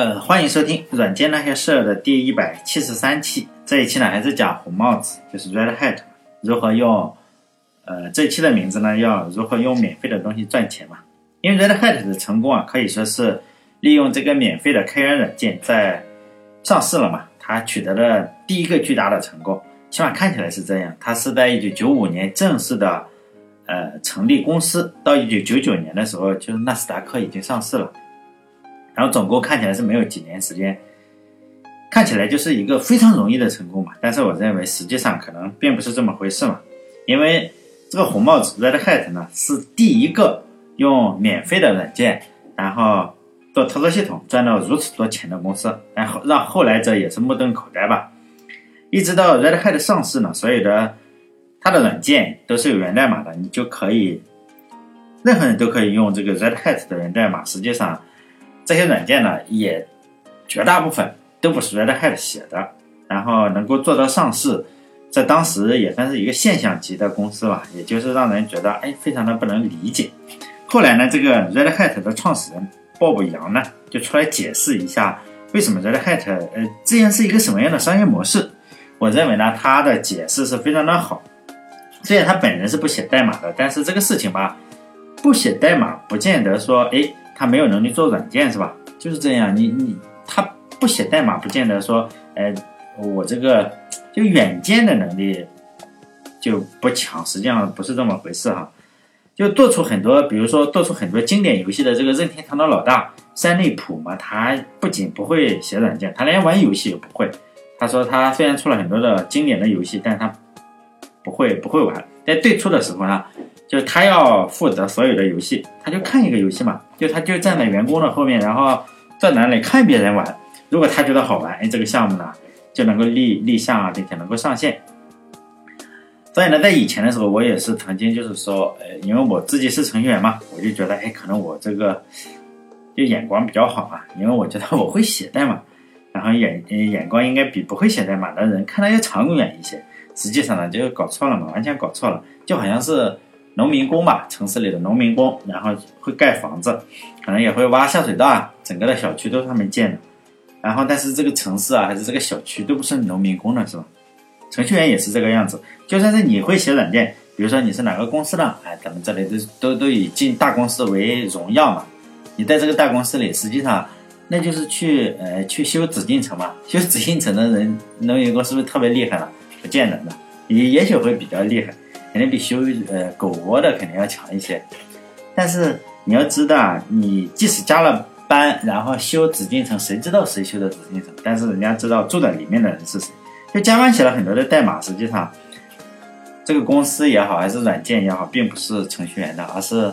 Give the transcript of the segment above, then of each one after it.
呃，欢迎收听《软件那些事儿》的第一百七十三期。这一期呢，还是讲红帽子，就是 Red Hat 如何用。呃，这一期的名字呢，要如何用免费的东西赚钱嘛？因为 Red Hat 的成功啊，可以说是利用这个免费的开源软件在上市了嘛。它取得了第一个巨大的成功，起码看起来是这样。它是在一九九五年正式的呃成立公司，到一九九九年的时候，就是纳斯达克已经上市了。然后总共看起来是没有几年时间，看起来就是一个非常容易的成功嘛。但是我认为实际上可能并不是这么回事嘛。因为这个红帽子 Red Hat 呢是第一个用免费的软件，然后做操作系统赚到如此多钱的公司，然后让后来者也是目瞪口呆吧。一直到 Red Hat 上市呢，所有的它的软件都是有源代码的，你就可以任何人都可以用这个 Red Hat 的源代码。实际上。这些软件呢，也绝大部分都不是 Red Hat 写的，然后能够做到上市，在当时也算是一个现象级的公司吧，也就是让人觉得哎，非常的不能理解。后来呢，这个 Red Hat 的创始人鲍勃杨呢，就出来解释一下为什么 Red Hat 呃这样是一个什么样的商业模式。我认为呢，他的解释是非常的好。虽然他本人是不写代码的，但是这个事情吧，不写代码不见得说哎。他没有能力做软件是吧？就是这样，你你他不写代码，不见得说，哎，我这个就远见的能力就不强，实际上不是这么回事哈。就做出很多，比如说做出很多经典游戏的这个任天堂的老大山内溥嘛，他不仅不会写软件，他连玩游戏也不会。他说他虽然出了很多的经典的游戏，但他不会不会玩。在最初的时候呢。就他要负责所有的游戏，他就看一个游戏嘛，就他就站在员工的后面，然后在那里看别人玩。如果他觉得好玩，哎，这个项目呢就能够立立项啊，并且能够上线。所以呢，在以前的时候，我也是曾经就是说，呃，因为我自己是程序员嘛，我就觉得，哎，可能我这个就眼光比较好嘛，因为我觉得我会写代码，然后眼眼光应该比不会写代码的人看得要长远一些。实际上呢，就搞错了嘛，完全搞错了，就好像是。农民工吧，城市里的农民工，然后会盖房子，可能也会挖下水道啊，整个的小区都是他们建的。然后，但是这个城市啊，还是这个小区都不是农民工的，是吧？程序员也是这个样子。就算是你会写软件，比如说你是哪个公司的，哎，咱们这里都都都以进大公司为荣耀嘛。你在这个大公司里，实际上那就是去呃去修紫禁城嘛。修紫禁城的人，农民工是不是特别厉害了？不见得的，也也许会比较厉害。肯定比修呃狗窝的肯定要强一些，但是你要知道啊，你即使加了班，然后修紫禁城，谁知道谁修的紫禁城？但是人家知道住在里面的人是谁。就加班写了很多的代码，实际上这个公司也好，还是软件也好，并不是程序员的，而是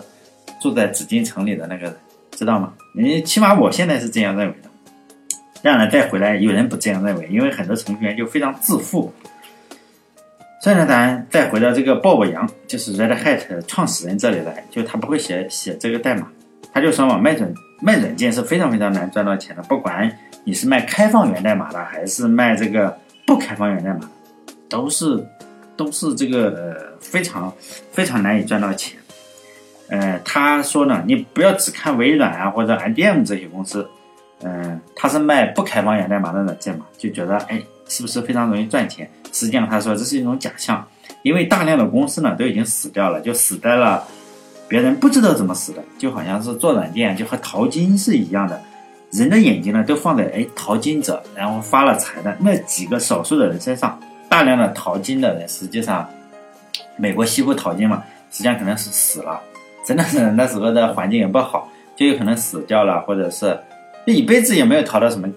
住在紫禁城里的那个人，知道吗？你起码我现在是这样认为的。让人再回来，有人不这样认为，因为很多程序员就非常自负。所以呢，咱再回到这个鲍勃杨，就是 Red Hat 创始人这里来，就他不会写写这个代码，他就说嘛，卖软卖软件是非常非常难赚到钱的，不管你是卖开放源代码的，还是卖这个不开放源代码，都是都是这个呃非常非常难以赚到钱。呃，他说呢，你不要只看微软啊或者 IBM 这些公司，嗯，他是卖不开放源代码的软件嘛，就觉得哎。是不是非常容易赚钱？实际上，他说这是一种假象，因为大量的公司呢都已经死掉了，就死在了别人不知道怎么死的，就好像是做软件就和淘金是一样的，人的眼睛呢都放在哎淘金者，然后发了财的那几个少数的人身上，大量的淘金的人，实际上美国西部淘金嘛，实际上可能是死了，真的是那时候的环境也不好，就有可能死掉了，或者是这一辈子也没有淘到什么。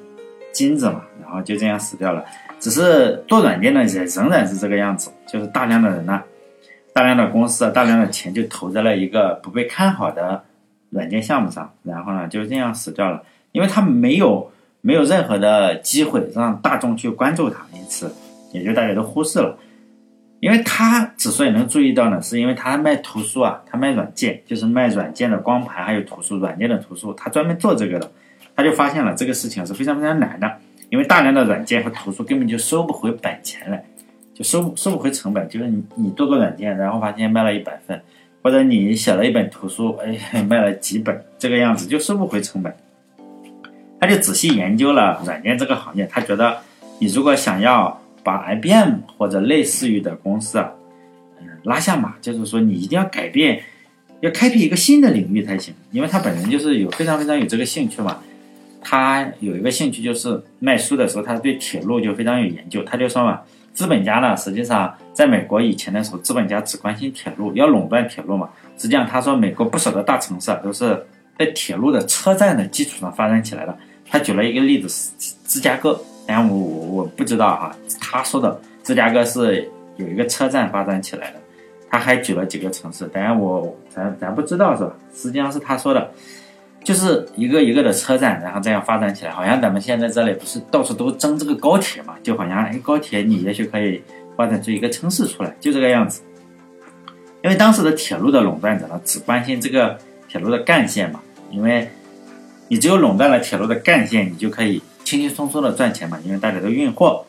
金子嘛，然后就这样死掉了。只是做软件的也仍然是这个样子，就是大量的人呢，大量的公司啊，大量的钱就投在了一个不被看好的软件项目上，然后呢就这样死掉了。因为他没有没有任何的机会让大众去关注它，因此也就大家都忽视了。因为他之所以能注意到呢，是因为他卖图书啊，他卖软件，就是卖软件的光盘还有图书，软件的图书，他专门做这个的。他就发现了这个事情是非常非常难的，因为大量的软件和图书根本就收不回本钱来，就收收不回成本。就是你你做个软件，然后发现卖了一百份，或者你写了一本图书，哎，卖了几本，这个样子就收不回成本。他就仔细研究了软件这个行业，他觉得你如果想要把 IBM 或者类似于的公司啊，嗯，拉下马，就是说你一定要改变，要开辟一个新的领域才行，因为他本人就是有非常非常有这个兴趣嘛。他有一个兴趣就是卖书的时候，他对铁路就非常有研究，他就说嘛。资本家呢，实际上在美国以前的时候，资本家只关心铁路，要垄断铁路嘛。实际上，他说美国不少的大城市啊，都是在铁路的车站的基础上发展起来的。他举了一个例子是芝加哥，当然我我我不知道哈，他说的芝加哥是有一个车站发展起来的。他还举了几个城市，当然我咱咱不知道是吧？实际上是他说的。就是一个一个的车站，然后这样发展起来，好像咱们现在这里不是到处都争这个高铁嘛？就好像哎，高铁你也许可以发展出一个城市出来，就这个样子。因为当时的铁路的垄断者呢，只关心这个铁路的干线嘛，因为你只有垄断了铁路的干线，你就可以轻轻松松的赚钱嘛，因为大家都运货。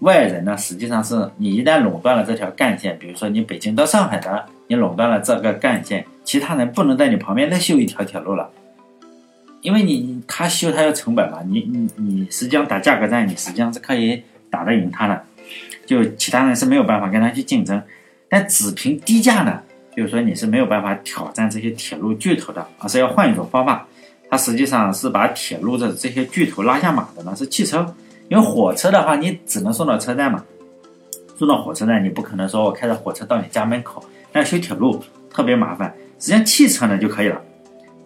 外人呢，实际上是你一旦垄断了这条干线，比如说你北京到上海的，你垄断了这个干线，其他人不能在你旁边再修一条铁路了。因为你他修他要成本嘛，你你你实际上打价格战，你实际上是可以打得赢他的，就其他人是没有办法跟他去竞争。但只凭低价呢，就是说你是没有办法挑战这些铁路巨头的，而是要换一种方法。他实际上是把铁路的这些巨头拉下马的呢，是汽车。因为火车的话，你只能送到车站嘛，送到火车站，你不可能说我开着火车到你家门口。但修铁路特别麻烦，实际上汽车呢就可以了。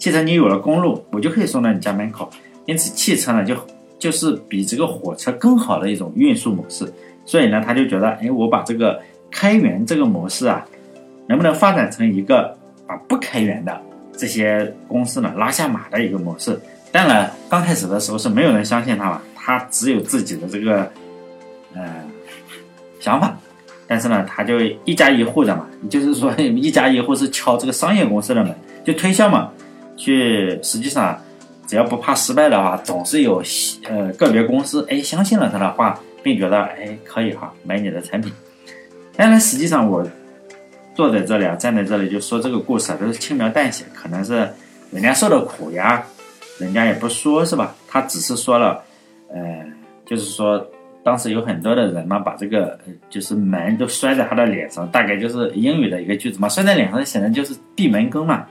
汽车你有了公路，我就可以送到你家门口。因此，汽车呢就就是比这个火车更好的一种运输模式。所以呢，他就觉得，哎，我把这个开源这个模式啊，能不能发展成一个把不开源的这些公司呢拉下马的一个模式？当然，刚开始的时候是没有人相信他嘛，他只有自己的这个呃想法。但是呢，他就一家一户的嘛，就是说 一家一户是敲这个商业公司的门，就推销嘛。去，实际上，只要不怕失败的话，总是有呃个别公司哎相信了他的话，并觉得哎可以哈买你的产品。当然，实际上我坐在这里啊，站在这里就说这个故事啊，都是轻描淡写，可能是人家受的苦呀，人家也不说是吧？他只是说了，呃，就是说当时有很多的人嘛，把这个就是门都摔在他的脸上，大概就是英语的一个句子嘛，摔在脸上显然就是闭门羹嘛。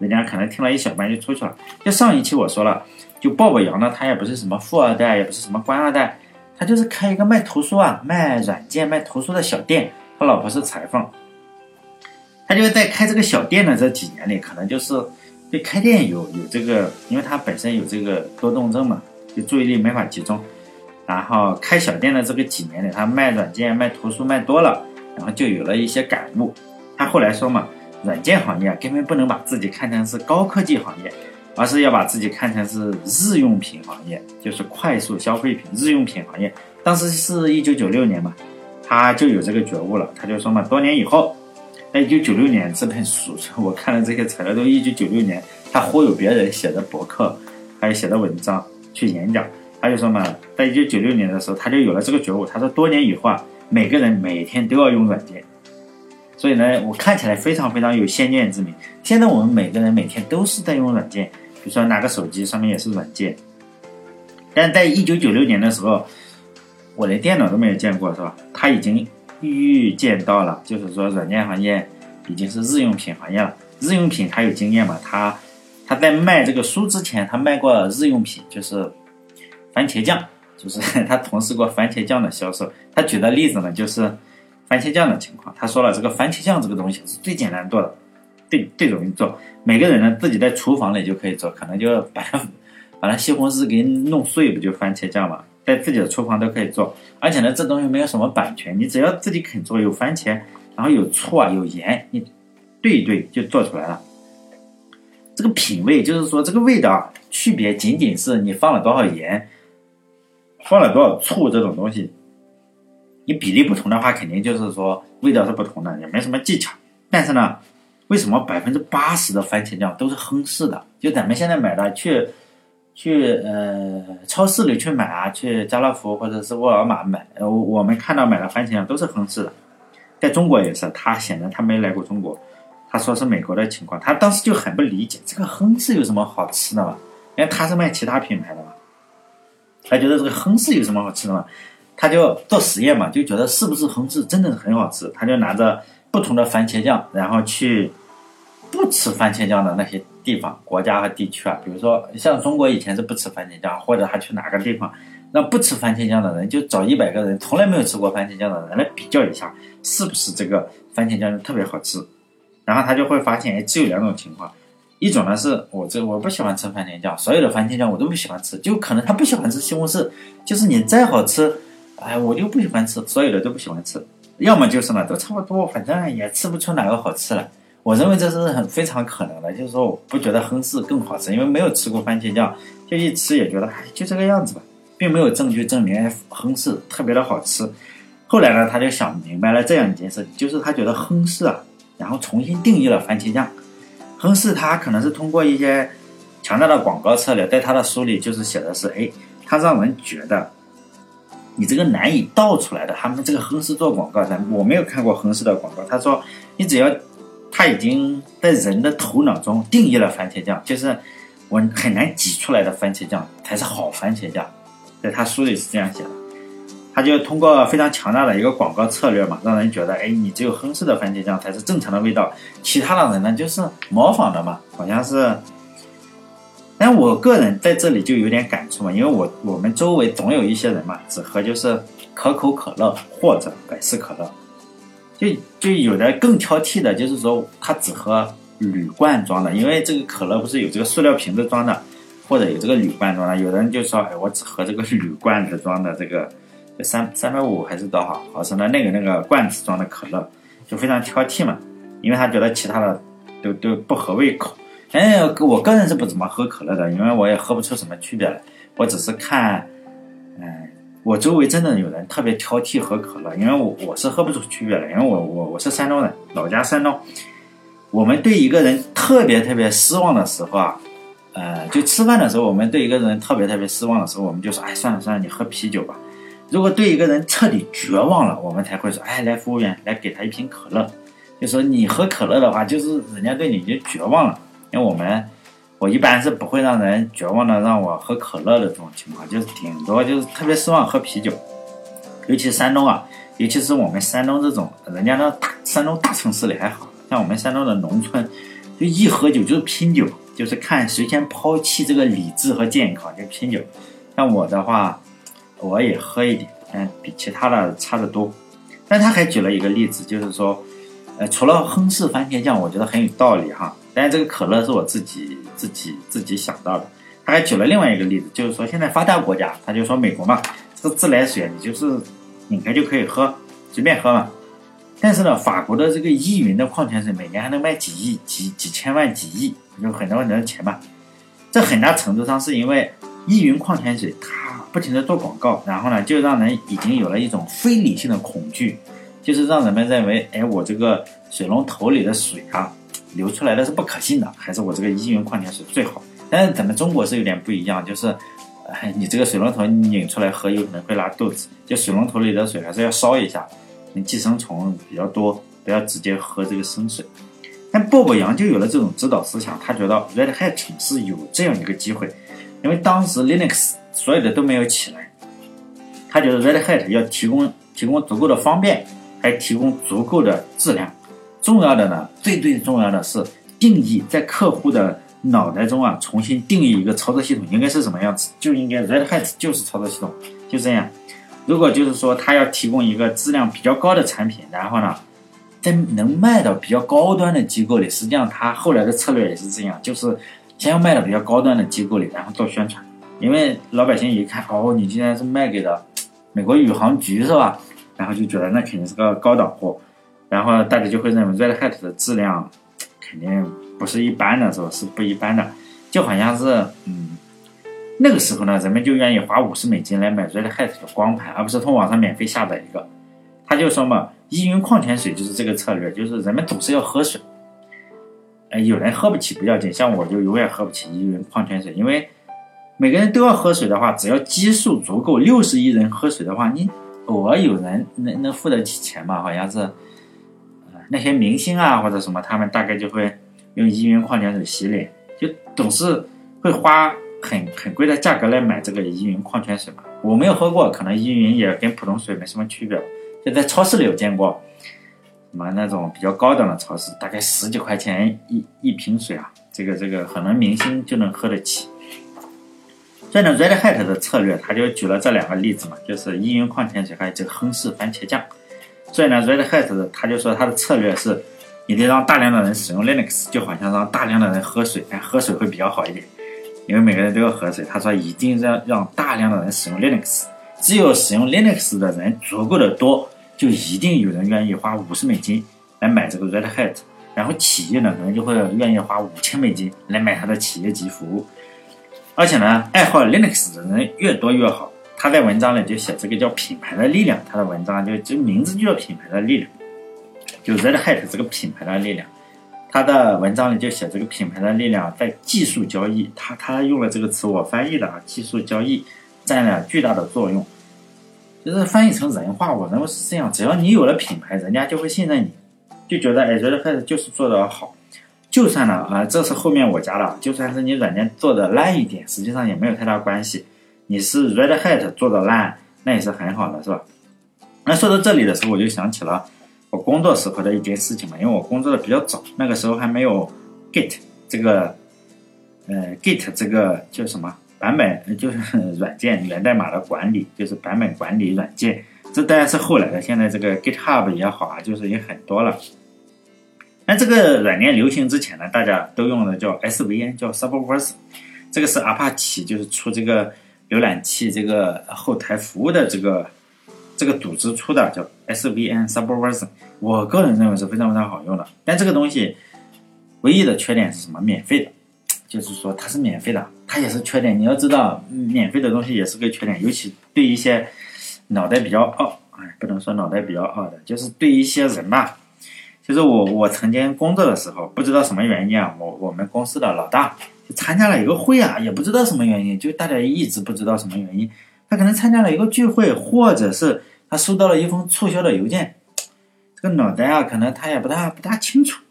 人家可能听了一小半就出去了。就上一期我说了，就鲍勃杨呢，他也不是什么富二代，也不是什么官二代，他就是开一个卖图书啊、卖软件、卖图书的小店。他老婆是裁缝，他就在开这个小店的这几年里，可能就是对开店有有这个，因为他本身有这个多动症嘛，就注意力没法集中。然后开小店的这个几年里，他卖软件、卖图书卖多了，然后就有了一些感悟。他后来说嘛。软件行业啊，根本不能把自己看成是高科技行业，而是要把自己看成是日用品行业，就是快速消费品日用品行业。当时是一九九六年嘛，他就有这个觉悟了。他就说嘛，多年以后，在一九九六年这本书，我看了这些材料都一九九六年，他忽悠别人写的博客，还有写的文章去演讲。他就说嘛，在一九九六年的时候，他就有了这个觉悟。他说，多年以后啊，每个人每天都要用软件。所以呢，我看起来非常非常有先见之明。现在我们每个人每天都是在用软件，比如说拿个手机上面也是软件。但在一九九六年的时候，我连电脑都没有见过，是吧？他已经预见到了，就是说软件行业已经是日用品行业了。日用品他有经验嘛？他他在卖这个书之前，他卖过日用品，就是番茄酱，就是 他从事过番茄酱的销售。他举的例子呢，就是。番茄酱的情况，他说了，这个番茄酱这个东西是最简单做的，最最容易做。每个人呢自己在厨房里就可以做，可能就把它把它西红柿给弄碎，不就番茄酱嘛？在自己的厨房都可以做，而且呢，这东西没有什么版权，你只要自己肯做，有番茄，然后有醋啊，有盐，你兑一兑就做出来了。这个品味就是说，这个味道区别仅仅是你放了多少盐，放了多少醋这种东西。你比例不同的话，肯定就是说味道是不同的，也没什么技巧。但是呢，为什么百分之八十的番茄酱都是亨氏的？就咱们现在买的，去去呃超市里去买啊，去家乐福或者是沃尔玛买，呃我们看到买的番茄酱都是亨氏的。在中国也是，他显然他没来过中国，他说是美国的情况，他当时就很不理解这个亨氏有什么好吃的嘛？因为他是卖其他品牌的嘛。他觉得这个亨氏有什么好吃的嘛？他就做实验嘛，就觉得是不是亨氏真的很好吃？他就拿着不同的番茄酱，然后去不吃番茄酱的那些地方、国家和地区啊，比如说像中国以前是不吃番茄酱，或者他去哪个地方，让不吃番茄酱的人就找一百个人从来没有吃过番茄酱的人来比较一下，是不是这个番茄酱就特别好吃？然后他就会发现，哎，只有两种情况，一种呢是我这我不喜欢吃番茄酱，所有的番茄酱我都不喜欢吃，就可能他不喜欢吃西红柿，就是你再好吃。哎，我就不喜欢吃，所有的都不喜欢吃，要么就是呢，都差不多，反正也吃不出哪个好吃来。我认为这是很非常可能的，就是说我不觉得亨氏更好吃，因为没有吃过番茄酱，就一吃也觉得哎就这个样子吧，并没有证据证明亨氏特别的好吃。后来呢，他就想明白了这样一件事，就是他觉得亨氏啊，然后重新定义了番茄酱。亨氏他可能是通过一些强大的广告策略，在他的书里就是写的是，哎，他让人觉得。你这个难以倒出来的，他们这个亨氏做广告，咱我没有看过亨氏的广告。他说，你只要他已经在人的头脑中定义了番茄酱，就是我很难挤出来的番茄酱才是好番茄酱，在他书里是这样写的。他就通过非常强大的一个广告策略嘛，让人觉得，哎，你只有亨氏的番茄酱才是正常的味道，其他的人呢就是模仿的嘛，好像是。但我个人在这里就有点感触嘛，因为我我们周围总有一些人嘛，只喝就是可口可乐或者百事可乐，就就有的更挑剔的，就是说他只喝铝罐装的，因为这个可乐不是有这个塑料瓶子装的，或者有这个铝罐装的，有的人就说，哎，我只喝这个铝罐子装的这个三三百五还是多少毫升的那个那个罐子装的可乐，就非常挑剔嘛，因为他觉得其他的都都不合胃口。哎，我个人是不怎么喝可乐的，因为我也喝不出什么区别来。我只是看，嗯，我周围真的有人特别挑剔喝可乐，因为我我是喝不出区别来，因为我我我是山东人，老家山东。我们对一个人特别特别失望的时候啊，呃，就吃饭的时候，我们对一个人特别特别失望的时候，我们就说，哎，算了算了，你喝啤酒吧。如果对一个人彻底绝望了，我们才会说，哎，来服务员，来给他一瓶可乐。就说你喝可乐的话，就是人家对你已经绝望了。因为我们，我一般是不会让人绝望的让我喝可乐的这种情况，就是顶多就是特别失望喝啤酒，尤其山东啊，尤其是我们山东这种，人家那大山东大城市里还好，像我们山东的农村，就一喝酒就是拼酒，就是看谁先抛弃这个理智和健康就拼酒。像我的话，我也喝一点，但比其他的差得多。但他还举了一个例子，就是说，呃，除了亨氏番茄酱，我觉得很有道理哈。但是这个可乐是我自己自己自己想到的。他还举了另外一个例子，就是说现在发达国家，他就说美国嘛，这个自来水你就是拧开就可以喝，随便喝嘛。但是呢，法国的这个依云的矿泉水每年还能卖几亿、几几千万、几亿，有很多很多的钱嘛。这很大程度上是因为依云矿泉水它不停的做广告，然后呢，就让人已经有了一种非理性的恐惧，就是让人们认为，哎，我这个水龙头里的水啊。流出来的是不可信的，还是我这个依云矿泉水最好？但是咱们中国是有点不一样，就是，哎，你这个水龙头拧出来喝有可能会拉肚子，就水龙头里的水还是要烧一下，寄生虫比较多，不要直接喝这个生水。但鲍勃杨就有了这种指导思想，他觉得 Red Hat 是有这样一个机会，因为当时 Linux 所有的都没有起来，他觉得 Red Hat 要提供提供足够的方便，还提供足够的质量。重要的呢，最最重要的是定义，在客户的脑袋中啊，重新定义一个操作系统应该是什么样子，就应该 Red Hat 就是操作系统，就这样。如果就是说他要提供一个质量比较高的产品，然后呢，在能卖到比较高端的机构里，实际上他后来的策略也是这样，就是先要卖到比较高端的机构里，然后做宣传，因为老百姓一看，哦，你竟然是卖给了美国宇航局是吧？然后就觉得那肯定是个高档货。然后大家就会认为 Red Hat 的质量肯定不是一般的，是吧？是不一般的，就好像是，嗯，那个时候呢，人们就愿意花五十美金来买 Red Hat 的光盘，而不是从网上免费下载一个。他就说嘛，依云矿泉水就是这个策略，就是人们总是要喝水。哎，有人喝不起不要紧，像我就永远喝不起依云矿泉水，因为每个人都要喝水的话，只要基数足够，六十亿人喝水的话，你偶尔有人能能付得起钱吧？好像是。那些明星啊或者什么，他们大概就会用依云矿泉水洗脸，就总是会花很很贵的价格来买这个依云矿泉水嘛。我没有喝过，可能依云也跟普通水没什么区别。就在超市里有见过，什么那种比较高档的超市，大概十几块钱一一瓶水啊，这个这个可能明星就能喝得起。所以呢，Red Hat 的策略，他就举了这两个例子嘛，就是依云矿泉水还有这个亨氏番茄酱。所以呢，Red Hat 他就说他的策略是，你得让大量的人使用 Linux，就好像让大量的人喝水，哎，喝水会比较好一点，因为每个人都要喝水。他说一定要让大量的人使用 Linux，只有使用 Linux 的人足够的多，就一定有人愿意花五十美金来买这个 Red Hat，然后企业呢可能就会愿意花五千美金来买他的企业级服务。而且呢，爱好 Linux 的人越多越好。他在文章里就写这个叫品牌的力量，他的文章就就名字就叫品牌的力量，就 Red Hat 这个品牌的力量。他的文章里就写这个品牌的力量在技术交易，他他用了这个词，我翻译的啊，技术交易占了巨大的作用。就是翻译成人话，我认为是这样：只要你有了品牌，人家就会信任你，就觉得哎，Red Hat 就是做的好。就算呢，啊，这是后面我加的，就算是你软件做的烂一点，实际上也没有太大关系。你是 Red Hat 做的烂，那也是很好的，是吧？那说到这里的时候，我就想起了我工作时候的一件事情嘛，因为我工作的比较早，那个时候还没有 Git 这个，呃，Git 这个叫什么版本，就是 软件源代码的管理，就是版本管理软件。这当然是后来的，现在这个 GitHub 也好啊，就是也很多了。那这个软件流行之前呢，大家都用的叫 SVN，叫 Subversion，这个是阿帕奇就是出这个浏览器这个后台服务的这个这个组织出的，叫 SVN Subversion。我个人认为是非常非常好用的。但这个东西唯一的缺点是什么？免费的，就是说它是免费的，它也是缺点。你要知道，免费的东西也是个缺点，尤其对一些脑袋比较傲，哎，不能说脑袋比较傲的，就是对一些人吧。就是我，我曾经工作的时候，不知道什么原因啊，我我们公司的老大参加了一个会啊，也不知道什么原因，就大家一直不知道什么原因，他可能参加了一个聚会，或者是他收到了一封促销的邮件，这个脑袋啊，可能他也不大不大清楚，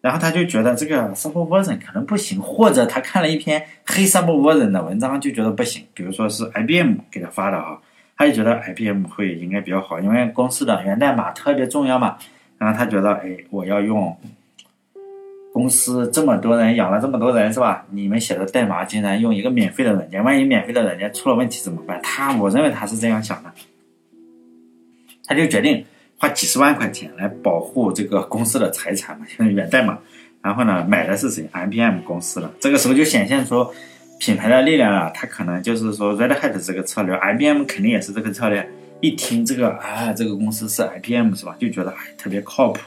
然后他就觉得这个 Subversion 可能不行，或者他看了一篇黑 Subversion 的文章就觉得不行，比如说是 IBM 给他发的啊，他就觉得 IBM 会应该比较好，因为公司的源代码特别重要嘛。然后他觉得，哎，我要用公司这么多人养了这么多人是吧？你们写的代码竟然用一个免费的软件，万一免费的软件出了问题怎么办？他，我认为他是这样想的，他就决定花几十万块钱来保护这个公司的财产嘛，就是源代码。然后呢，买的是谁？IBM 公司了。这个时候就显现出品牌的力量啊，他可能就是说 Red Hat 这个策略，IBM 肯定也是这个策略。一听这个啊，这个公司是 IBM 是吧？就觉得哎特别靠谱。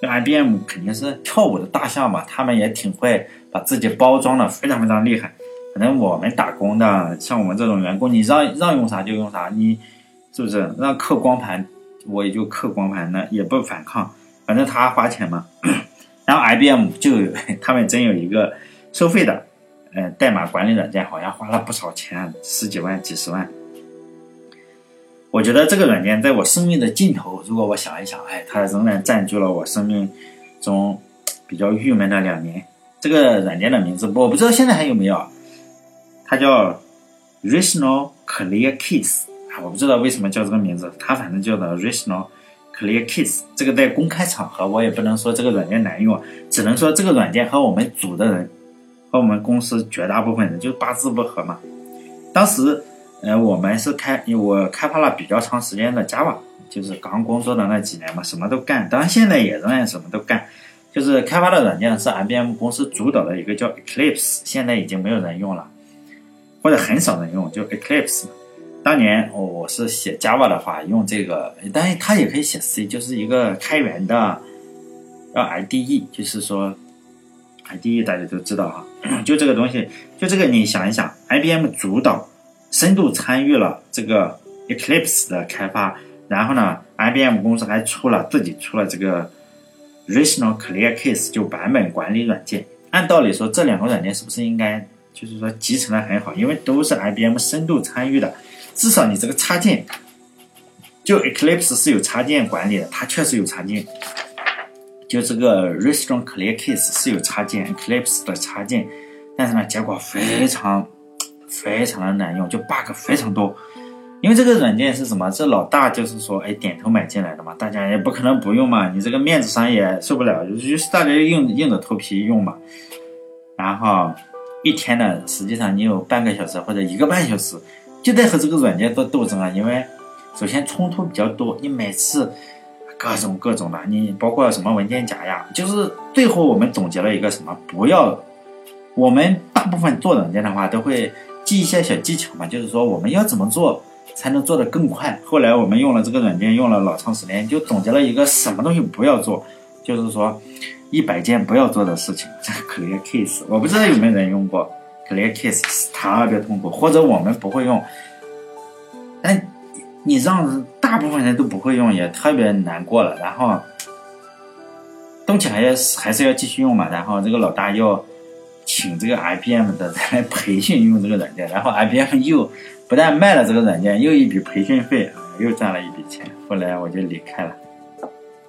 那 IBM 肯定是跳舞的大象嘛，他们也挺会把自己包装的非常非常厉害。反正我们打工的，像我们这种员工，你让让用啥就用啥，你是不是让刻光盘，我也就刻光盘呢，也不反抗。反正他花钱嘛。然后 IBM 就他们真有一个收费的，呃，代码管理软件，好像花了不少钱，十几万、几十万。我觉得这个软件在我生命的尽头，如果我想一想，哎，它仍然占据了我生命中比较郁闷的两年。这个软件的名字我不知道现在还有没有，它叫 Rational Clear Case 啊，我不知道为什么叫这个名字，它反正叫的 Rational Clear Case。这个在公开场合我也不能说这个软件难用，只能说这个软件和我们组的人和我们公司绝大部分人就八字不合嘛。当时。呃，我们是开，我开发了比较长时间的 Java，就是刚工作的那几年嘛，什么都干。当然现在也仍然什么都干，就是开发的软件是 IBM 公司主导的一个叫 Eclipse，现在已经没有人用了，或者很少人用，就 Eclipse。当年我是写 Java 的话，用这个，当然它也可以写 C，就是一个开源的，叫 IDE，就是说 IDE 大家都知道哈，就这个东西，就这个你想一想，IBM 主导。深度参与了这个 Eclipse 的开发，然后呢，IBM 公司还出了自己出了这个 Rational Clear Case 就版本管理软件。按道理说，这两个软件是不是应该就是说集成的很好？因为都是 IBM 深度参与的，至少你这个插件，就 Eclipse 是有插件管理的，它确实有插件。就这个 Rational Clear Case 是有插件，Eclipse 的插件，但是呢，结果非常。非常的难用，就 bug 非常多。因为这个软件是什么？这老大就是说，哎，点头买进来的嘛，大家也不可能不用嘛。你这个面子上也受不了，就是大家硬硬着头皮用嘛。然后一天呢，实际上你有半个小时或者一个半小时，就在和这个软件做斗争啊。因为首先冲突比较多，你每次各种各种的，你包括什么文件夹呀，就是最后我们总结了一个什么？不要，我们大部分做软件的话都会记一些小技巧嘛，就是说我们要怎么做。才能做得更快。后来我们用了这个软件，用了老长时间，就总结了一个什么东西不要做，就是说一百件不要做的事情。这 Clear Case，我不知道有没有人用过 Clear Case，特别痛苦，或者我们不会用。但你让大部分人都不会用，也特别难过了。然后动起来也还是要继续用嘛。然后这个老大要请这个 IBM 的来培训用这个软件，然后 IBM 又。不但卖了这个软件，又一笔培训费，又赚了一笔钱。后来我就离开了。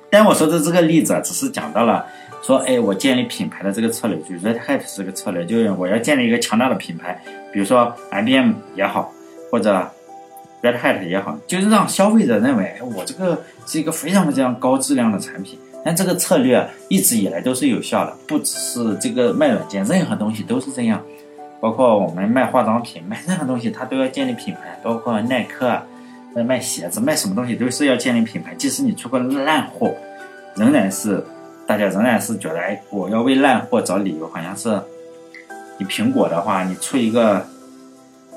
但我说的这个例子啊，只是讲到了说，哎，我建立品牌的这个策略，就 Red Hat 这个策略，就是我要建立一个强大的品牌，比如说 IBM 也好，或者 Red Hat 也好，就是让消费者认为，哎，我这个是一个非常非常高质量的产品。但这个策略一直以来都是有效的，不只是这个卖软件，任何东西都是这样。包括我们卖化妆品，卖任何东西，它都要建立品牌。包括耐克在，卖鞋子，卖什么东西都是要建立品牌。即使你出个烂货，仍然是大家仍然是觉得，哎，我要为烂货找理由。好像是你苹果的话，你出一个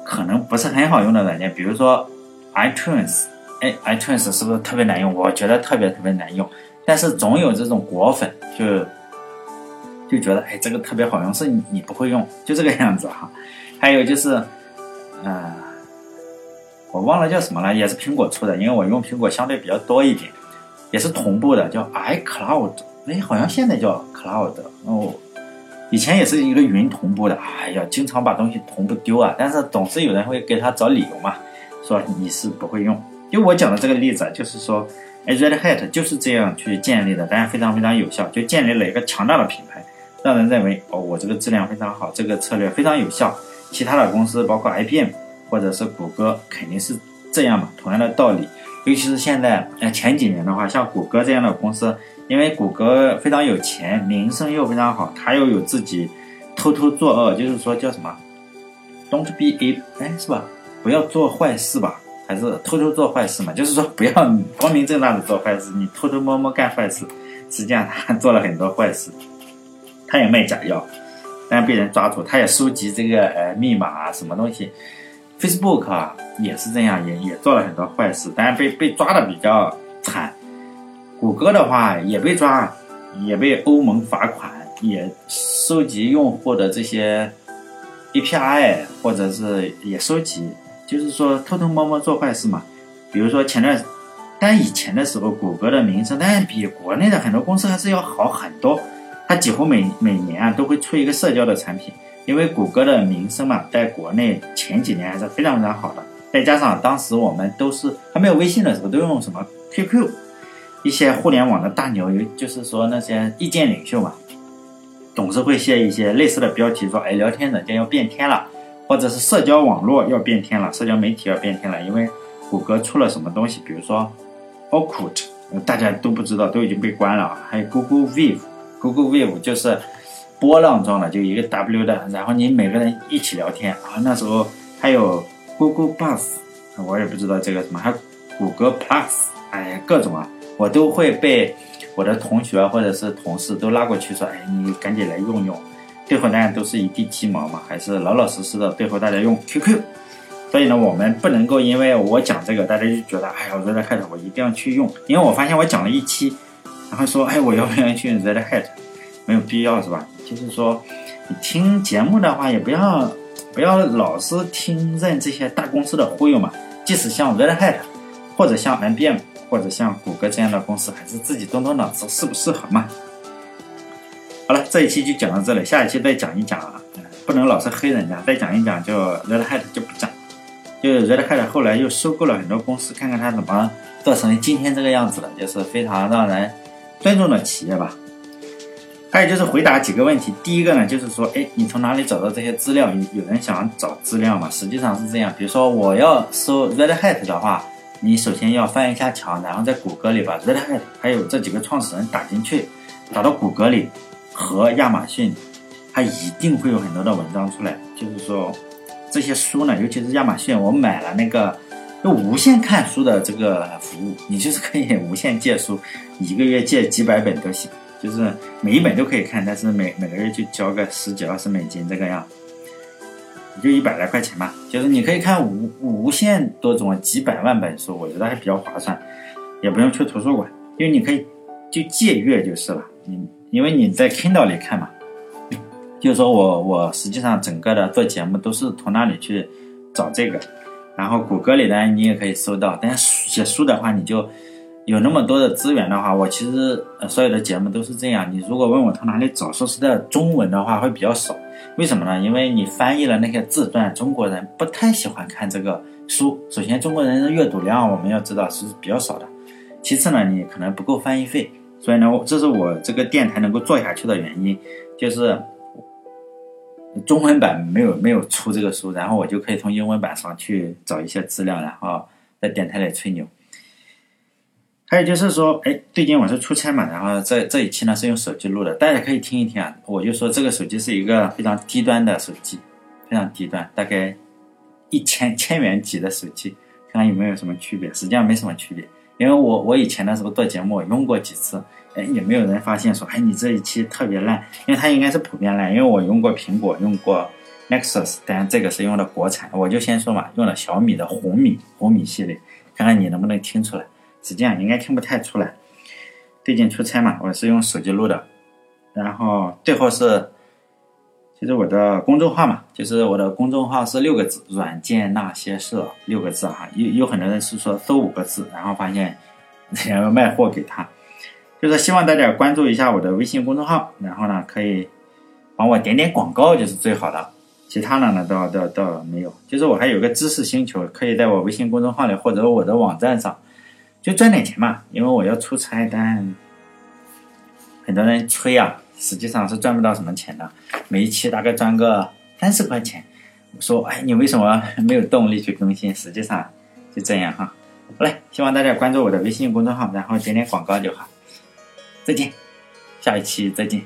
可能不是很好用的软件，比如说 iTunes，哎，iTunes 是不是特别难用？我觉得特别特别难用。但是总有这种果粉就。就觉得哎，这个特别好用，是你你不会用，就这个样子哈。还有就是，嗯，我忘了叫什么了，也是苹果出的，因为我用苹果相对比较多一点，也是同步的，叫 iCloud。哎，好像现在叫 Cloud 哦，以前也是一个云同步的。哎呀，经常把东西同步丢啊，但是总是有人会给他找理由嘛，说你是不会用。就我讲的这个例子啊，就是说，哎，Red Hat 就是这样去建立的，但是非常非常有效，就建立了一个强大的品牌。让人认为哦，我这个质量非常好，这个策略非常有效。其他的公司，包括 IBM 或者是谷歌，肯定是这样嘛。同样的道理，尤其是现在，呃，前几年的话，像谷歌这样的公司，因为谷歌非常有钱，名声又非常好，它又有自己偷偷作恶，就是说叫什么，Don't be a，哎，是吧？不要做坏事吧？还是偷偷做坏事嘛？就是说不要 光明正大的做坏事，你偷偷摸摸干坏事，实际上他做了很多坏事。他也卖假药，但被人抓住。他也收集这个呃密码啊，什么东西。Facebook 啊也是这样，也也做了很多坏事，但是被被抓的比较惨。谷歌的话也被抓，也被欧盟罚款，也收集用户的这些 API，或者是也收集，就是说偷偷摸摸做坏事嘛。比如说前段，但以前的时候，谷歌的名声，但比国内的很多公司还是要好很多。它几乎每每年啊都会出一个社交的产品，因为谷歌的名声嘛，在国内前几年还是非常非常好的。再加上当时我们都是还没有微信的时候，都用什么 QQ，一些互联网的大牛，有就是说那些意见领袖嘛，总是会写一些类似的标题，说哎，聊天软件要变天了，或者是社交网络要变天了，社交媒体要变天了，因为谷歌出了什么东西，比如说 Orkut，大家都不知道，都已经被关了，还有 Google Vive。Google Wave 就是波浪状的，就一个 W 的，然后你每个人一起聊天啊。那时候还有 Google Plus，我也不知道这个什么，还有谷歌 Plus，哎呀，各种啊，我都会被我的同学或者是同事都拉过去说，哎，你赶紧来用用。最后大家都是一地鸡毛嘛，还是老老实实的。最后大家用 QQ，所以呢，我们不能够因为我讲这个，大家就觉得，哎呀，我在开头我一定要去用，因为我发现我讲了一期。然后说，哎，我要不要去 Red Hat？没有必要，是吧？就是说，你听节目的话，也不要不要老是听任这些大公司的忽悠嘛。即使像 Red Hat，或者像 IBM，或者像谷歌这样的公司，还是自己动动脑子，适不适合嘛？好了，这一期就讲到这里，下一期再讲一讲啊，不能老是黑人家，再讲一讲就 Red Hat 就不讲。就 Red Hat 后来又收购了很多公司，看看它怎么做成今天这个样子的，就是非常让人。尊重的企业吧。还有就是回答几个问题。第一个呢，就是说，哎，你从哪里找到这些资料？有有人想找资料吗？实际上是这样，比如说我要搜 Red Hat 的话，你首先要翻一下墙，然后在谷歌里把 Red Hat 还有这几个创始人打进去，打到谷歌里和亚马逊，它一定会有很多的文章出来。就是说，这些书呢，尤其是亚马逊，我买了那个就无限看书的这个服务，你就是可以无限借书，一个月借几百本都行。就是每一本都可以看，但是每每个月就交个十几二十美金这个样，也就一百来块钱嘛。就是你可以看无无限多种几百万本书，我觉得还比较划算，也不用去图书馆，因为你可以就借阅就是了。你因为你在 Kindle 里看嘛，就是说我我实际上整个的做节目都是从那里去找这个，然后谷歌里呢你也可以搜到，但是写书的话你就。有那么多的资源的话，我其实所有的节目都是这样。你如果问我从哪里找，说实在，中文的话会比较少。为什么呢？因为你翻译了那些自传，中国人不太喜欢看这个书。首先，中国人的阅读量我们要知道是比较少的。其次呢，你可能不够翻译费。所以呢，这是我这个电台能够做下去的原因，就是中文版没有没有出这个书，然后我就可以从英文版上去找一些资料，然后在电台里吹牛。还有就是说，哎，最近我是出差嘛，然后这这一期呢是用手机录的，大家可以听一听啊。我就说这个手机是一个非常低端的手机，非常低端，大概一千千元级的手机，看看有没有什么区别。实际上没什么区别，因为我我以前的时候做节目用过几次，哎，也没有人发现说，哎，你这一期特别烂，因为它应该是普遍烂。因为我用过苹果，用过 Nexus，但这个是用的国产，我就先说嘛，用了小米的红米红米系列，看看你能不能听出来。实际上应该听不太出来。最近出差嘛，我是用手机录的。然后最后是，就是我的公众号嘛，就是我的公众号是六个字“软件那些事”，六个字哈。有有很多人是说搜五个字，然后发现 想要卖货给他，就是希望大家关注一下我的微信公众号，然后呢可以帮我点点广告就是最好的，其他的呢倒倒倒没有。就是我还有个知识星球，可以在我微信公众号里或者我的网站上。就赚点钱嘛，因为我要出差，但很多人催啊，实际上是赚不到什么钱的，每一期大概赚个三十块钱。我说，哎，你为什么没有动力去更新？实际上就这样哈。好嘞，希望大家关注我的微信公众号，然后点点广告就好。再见，下一期再见。